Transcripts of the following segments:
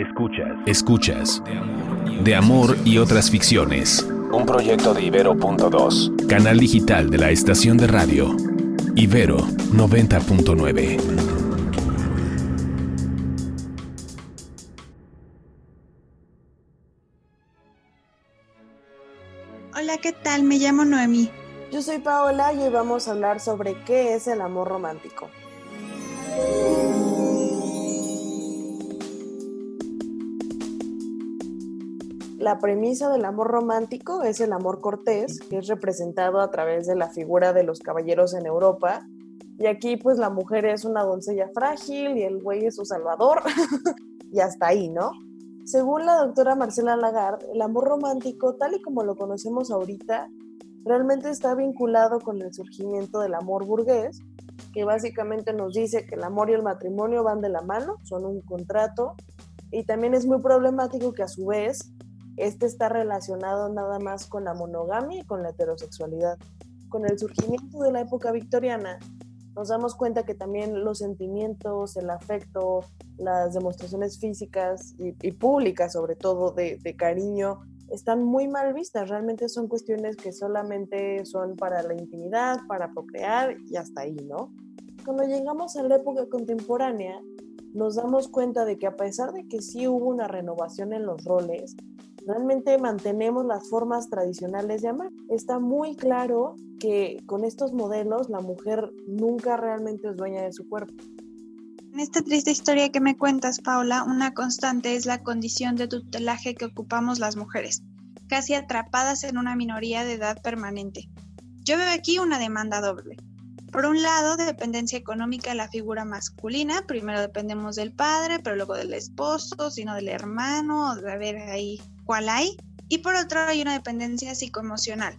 Escuchas. Escuchas. De amor y otras ficciones. Un proyecto de Ibero.2. Canal digital de la estación de radio. Ibero 90.9. Hola, ¿qué tal? Me llamo Noemí. Yo soy Paola y hoy vamos a hablar sobre qué es el amor romántico. La premisa del amor romántico es el amor cortés, que es representado a través de la figura de los caballeros en Europa. Y aquí pues la mujer es una doncella frágil y el güey es su salvador. y hasta ahí, ¿no? Según la doctora Marcela Lagarde, el amor romántico, tal y como lo conocemos ahorita, realmente está vinculado con el surgimiento del amor burgués, que básicamente nos dice que el amor y el matrimonio van de la mano, son un contrato, y también es muy problemático que a su vez este está relacionado nada más con la monogamia y con la heterosexualidad. Con el surgimiento de la época victoriana, nos damos cuenta que también los sentimientos, el afecto, las demostraciones físicas y, públicas, sobre todo de, de, cariño, están muy mal vistas. Realmente son cuestiones que solamente son para la intimidad, para procrear y hasta ahí, ¿no? Cuando llegamos a la época contemporánea, nos damos cuenta de que a pesar de que sí hubo una renovación en los roles, realmente mantenemos las formas tradicionales de amar. Está muy claro que con estos modelos la mujer nunca realmente es dueña de su cuerpo. En esta triste historia que me cuentas, Paula, una constante es la condición de tutelaje que ocupamos las mujeres, casi atrapadas en una minoría de edad permanente. Yo veo aquí una demanda doble. Por un lado, dependencia económica de la figura masculina. Primero dependemos del padre, pero luego del esposo, sino del hermano, de ver ahí cuál hay. Y por otro, hay una dependencia psicoemocional,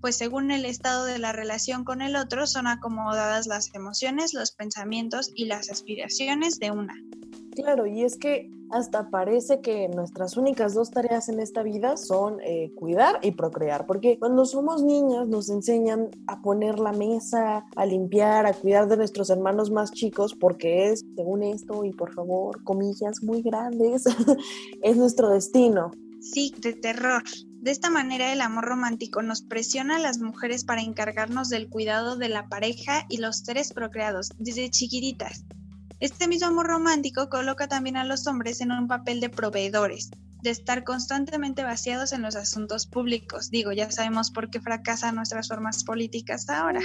pues según el estado de la relación con el otro, son acomodadas las emociones, los pensamientos y las aspiraciones de una. Claro, y es que hasta parece que nuestras únicas dos tareas en esta vida son eh, cuidar y procrear, porque cuando somos niñas nos enseñan a poner la mesa, a limpiar, a cuidar de nuestros hermanos más chicos, porque es, según esto, y por favor, comillas muy grandes, es nuestro destino. Sí, de terror. De esta manera el amor romántico nos presiona a las mujeres para encargarnos del cuidado de la pareja y los seres procreados desde chiquititas. Este mismo amor romántico coloca también a los hombres en un papel de proveedores, de estar constantemente vaciados en los asuntos públicos. Digo, ya sabemos por qué fracasan nuestras formas políticas ahora.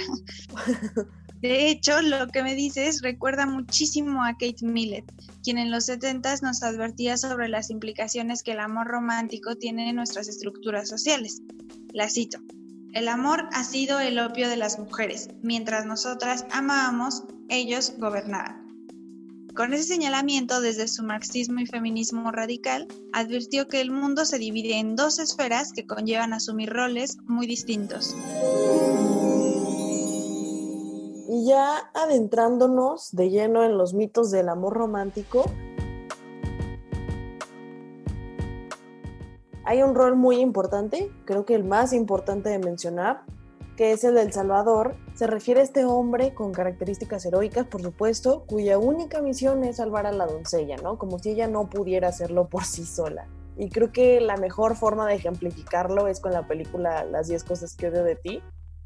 De hecho, lo que me dices recuerda muchísimo a Kate Millett, quien en los 70 nos advertía sobre las implicaciones que el amor romántico tiene en nuestras estructuras sociales. La cito. El amor ha sido el opio de las mujeres. Mientras nosotras amábamos, ellos gobernaban. Con ese señalamiento desde su marxismo y feminismo radical, advirtió que el mundo se divide en dos esferas que conllevan asumir roles muy distintos. Y ya adentrándonos de lleno en los mitos del amor romántico, hay un rol muy importante, creo que el más importante de mencionar, que es el del Salvador, se refiere a este hombre con características heroicas, por supuesto, cuya única misión es salvar a la doncella, ¿no? Como si ella no pudiera hacerlo por sí sola. Y creo que la mejor forma de ejemplificarlo es con la película Las 10 cosas que odio de ti,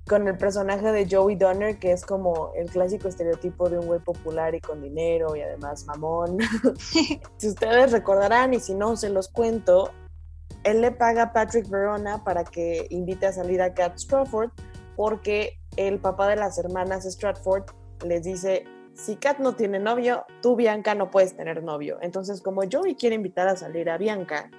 con el personaje de Joey Donner, que es como el clásico estereotipo de un güey popular y con dinero y además mamón. si ustedes recordarán y si no, se los cuento, él le paga a Patrick Verona para que invite a salir a Cat Strawford porque el papá de las hermanas Stratford les dice, si Kat no tiene novio, tú Bianca no puedes tener novio. Entonces como Joey quiere invitar a salir a Bianca,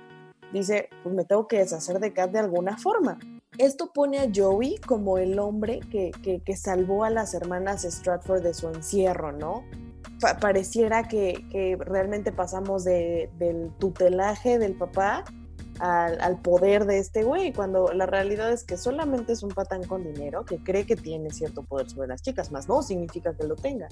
dice, pues me tengo que deshacer de Kat de alguna forma. Esto pone a Joey como el hombre que, que, salvó a las hermanas Stratford de su encierro, ¿no? pareciera que, que, realmente pasamos de, del tutelaje del papá al, poder de este güey, cuando la realidad es que solamente es un patán con dinero que cree que tiene cierto poder sobre las chicas, más no significa que lo tenga.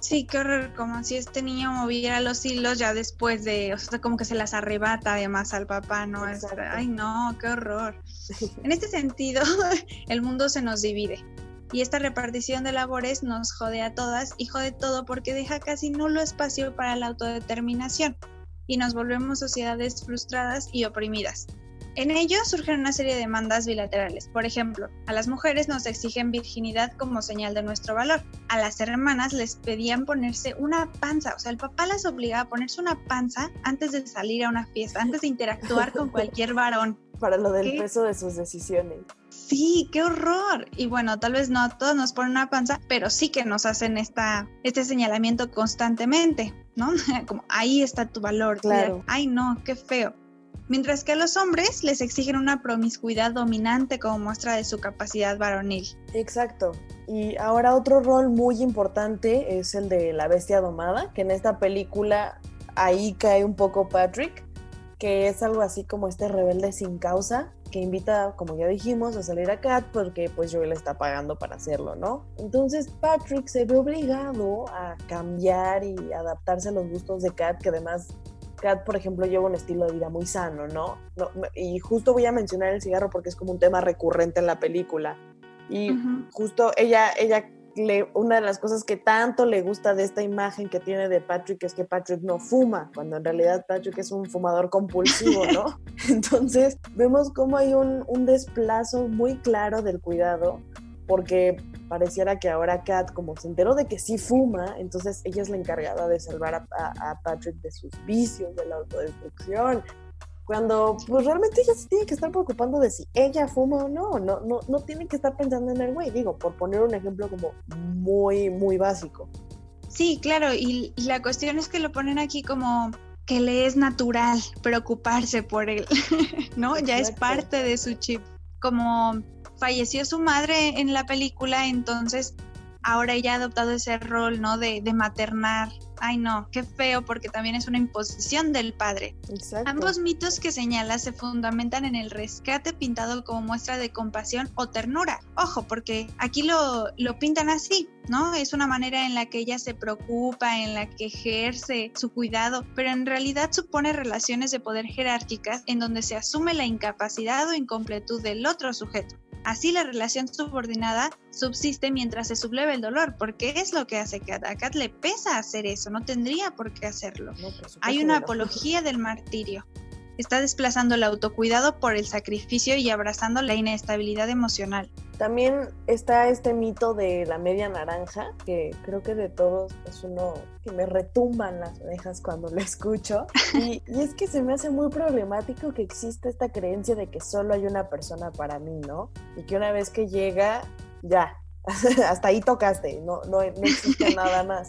Sí, qué horror, como si este niño moviera los hilos ya después de, o sea, como que se las arrebata además al papá, ¿no? ay, no, qué horror. En este sentido, el mundo se nos divide. Y esta repartición de labores nos jode a todas y jode todo porque deja casi nulo espacio para la autodeterminación y nos volvemos sociedades frustradas y oprimidas. En ello surgen una serie de demandas bilaterales. Por ejemplo, a las mujeres nos exigen virginidad como señal de nuestro valor. A las hermanas les pedían ponerse una panza, o sea, el papá las obligaba a ponerse una panza antes de salir a una fiesta, antes de interactuar con cualquier varón. Para lo del peso de sus decisiones. Sí, qué horror. Y bueno, tal vez no todos nos ponen una panza, pero sí que nos hacen esta, este señalamiento constantemente, ¿no? Como ahí está tu valor. Claro. Ay, no, qué feo mientras que a los hombres les exigen una promiscuidad dominante como muestra de su capacidad varonil. Exacto. Y ahora otro rol muy importante es el de la bestia domada, que en esta película ahí cae un poco Patrick, que es algo así como este rebelde sin causa, que invita, como ya dijimos, a salir a Kat porque pues Joel está pagando para hacerlo, ¿no? Entonces Patrick se ve obligado a cambiar y adaptarse a los gustos de Kat, que además Kat, por ejemplo, lleva un estilo de vida muy sano, ¿no? y justo voy a mencionar el cigarro porque es como un tema recurrente en la película. Y justo ella, ella le, una de las cosas que tanto le gusta de esta imagen que tiene de Patrick es que Patrick no fuma, cuando en realidad Patrick es un fumador compulsivo, ¿no? Entonces vemos como hay un, un desplazo muy claro del cuidado, porque pareciera que ahora Kat, como se enteró de que sí fuma, entonces ella es la encargada de salvar a, Patrick de sus vicios, de la autodestrucción. Cuando pues realmente ella se tiene que estar preocupando de si ella fuma o no, no, no, no tiene que estar pensando en el güey, digo, por poner un ejemplo como muy, muy básico. Sí, claro, y, la cuestión es que lo ponen aquí como que le es natural preocuparse por él, ¿no? Ya es parte de su chip, como falleció su madre en la película, entonces ahora ella ha adoptado ese rol, ¿no? De, de maternar ay no, qué feo porque también es una imposición del padre. Ambos mitos que señala se fundamentan en el rescate pintado como muestra de compasión o ternura. Ojo, porque aquí lo, lo pintan así, ¿no? Es una manera en la que ella se preocupa, en la que ejerce su cuidado, pero en realidad supone relaciones de poder jerárquicas en donde se asume la incapacidad o incompletud del otro sujeto. Así la relación subordinada subsiste mientras se subleve el dolor, porque es lo que hace Kat. A Kat le pesa hacer eso, no tendría por qué hacerlo. Hay una apología del martirio. Está desplazando el autocuidado por el sacrificio y abrazando la inestabilidad emocional. También está este mito de la media naranja, que creo que de todos es uno que me retumban las orejas cuando lo escucho. Y, y, es que se me hace muy problemático que exista esta creencia de que solo hay una persona para mí, ¿no? Y que una vez que llega, ya, hasta ahí tocaste, no, no, no existe nada más.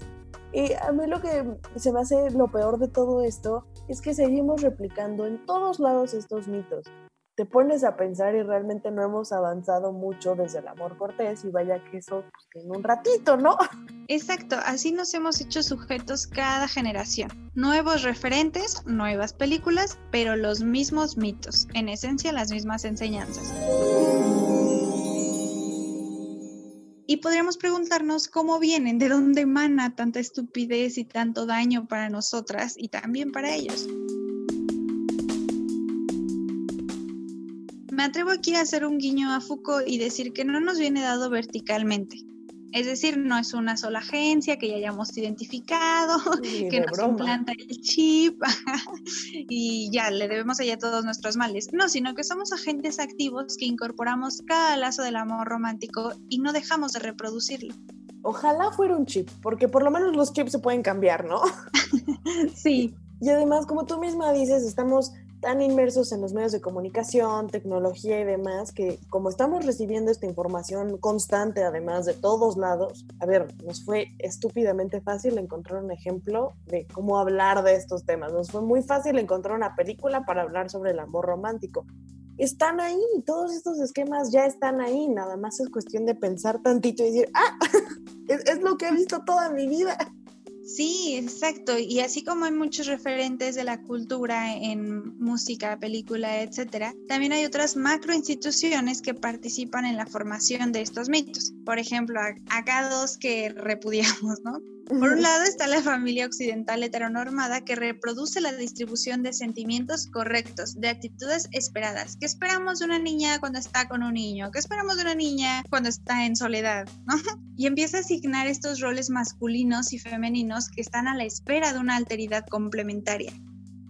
Y a mí lo que se me hace lo peor de todo esto es que seguimos replicando en todos lados estos mitos. Te pones a pensar y realmente no hemos avanzado mucho desde el amor cortés y vaya que eso pues, en un ratito, ¿no? Exacto, así nos hemos hecho sujetos cada generación. Nuevos referentes, nuevas películas, pero los mismos mitos, en esencia las mismas enseñanzas. Y podríamos preguntarnos cómo vienen, de dónde emana tanta estupidez y tanto daño para nosotras y también para ellos. Me atrevo aquí a hacer un guiño a Foucault y decir que no nos viene dado verticalmente. Es decir, no es una sola agencia que ya hayamos identificado, que nos implanta el chip y ya le debemos allá todos nuestros males. No, sino que somos agentes activos que incorporamos cada lazo del amor romántico y no dejamos de reproducirlo. Ojalá fuera un chip, porque por lo menos los chips se pueden cambiar, ¿no? sí. Y además, como tú misma dices, estamos tan inmersos en los medios de comunicación, tecnología y demás, que como estamos recibiendo esta información constante, además de todos lados, a ver, nos fue estúpidamente fácil encontrar un ejemplo de cómo hablar de estos temas. Nos fue muy fácil encontrar una película para hablar sobre el amor romántico. Están ahí, todos estos esquemas ya están ahí, nada más es cuestión de pensar tantito y decir, ah, es, es lo que he visto toda mi vida. Sí, exacto. Y así como hay muchos referentes de la cultura en música, película, etcétera, también hay otras macroinstituciones que participan en la formación de estos mitos. Por ejemplo, acá dos que repudiamos, ¿no? Por un lado está la familia occidental heteronormada que reproduce la distribución de sentimientos correctos, de actitudes esperadas. ¿Qué esperamos de una niña cuando está con un niño? ¿Qué esperamos de una niña cuando está en soledad? Y empieza a asignar estos roles masculinos y femeninos que están a la espera de una alteridad complementaria.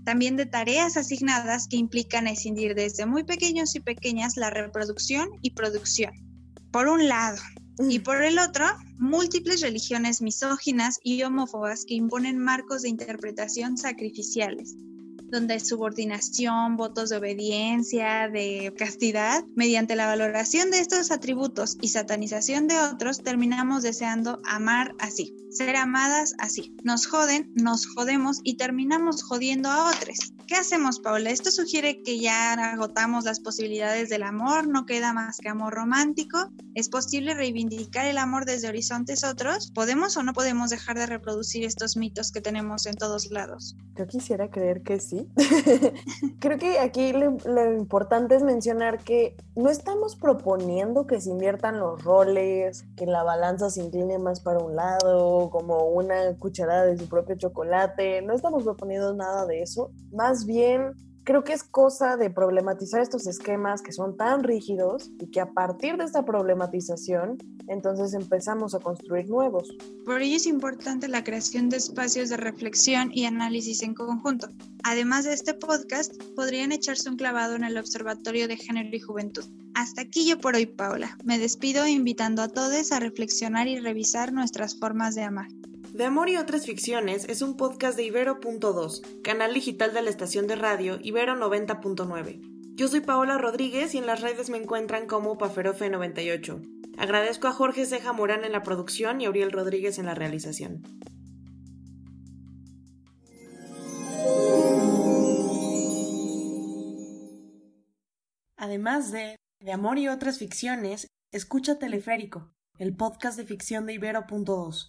también de tareas asignadas que implican escindir desde muy pequeños y pequeñas la reproducción y producción. Por un lado, y por el otro, múltiples religiones misóginas y homófobas que imponen marcos de interpretación sacrificiales, donde subordinación, votos de obediencia, de castidad, mediante la valoración de estos atributos y satanización de otros, terminamos deseando amar así, ser amadas así. Nos joden, nos jodemos y terminamos jodiendo a otros. ¿Qué hacemos, Paula? Esto sugiere que ya agotamos las posibilidades del amor, no queda más que amor romántico. ¿Es posible reivindicar el amor desde horizontes otros? ¿Podemos o no podemos dejar de reproducir estos mitos que tenemos en todos lados? Yo quisiera creer que Creo que aquí lo importante es mencionar que no estamos proponiendo que se inviertan los roles, que la balanza se incline más para un lado, como una cucharada de su propio chocolate. No estamos proponiendo nada de eso. Más bien creo que es cosa de problematizar estos esquemas que son tan rígidos y que a partir de esta problematización entonces empezamos a construir nuevos. Por ello es importante la creación de espacios de reflexión y análisis en conjunto. Además de este podcast, podrían echarse un clavado en el Observatorio de Género y Juventud. Hasta aquí yo por hoy, Paula. Me despido invitando a todos a reflexionar y revisar nuestras formas de amar. De Amor y otras ficciones es un podcast de Ibero.2, canal digital de la estación de radio Ibero 90.9. Yo soy Paola Rodríguez y en las redes me encuentran como Paferofe98. Agradezco a Jorge Ceja Morán en la producción y a Uriel Rodríguez en la realización. Además de De Amor y otras ficciones, escucha Teleférico, el podcast de ficción de Ibero.2.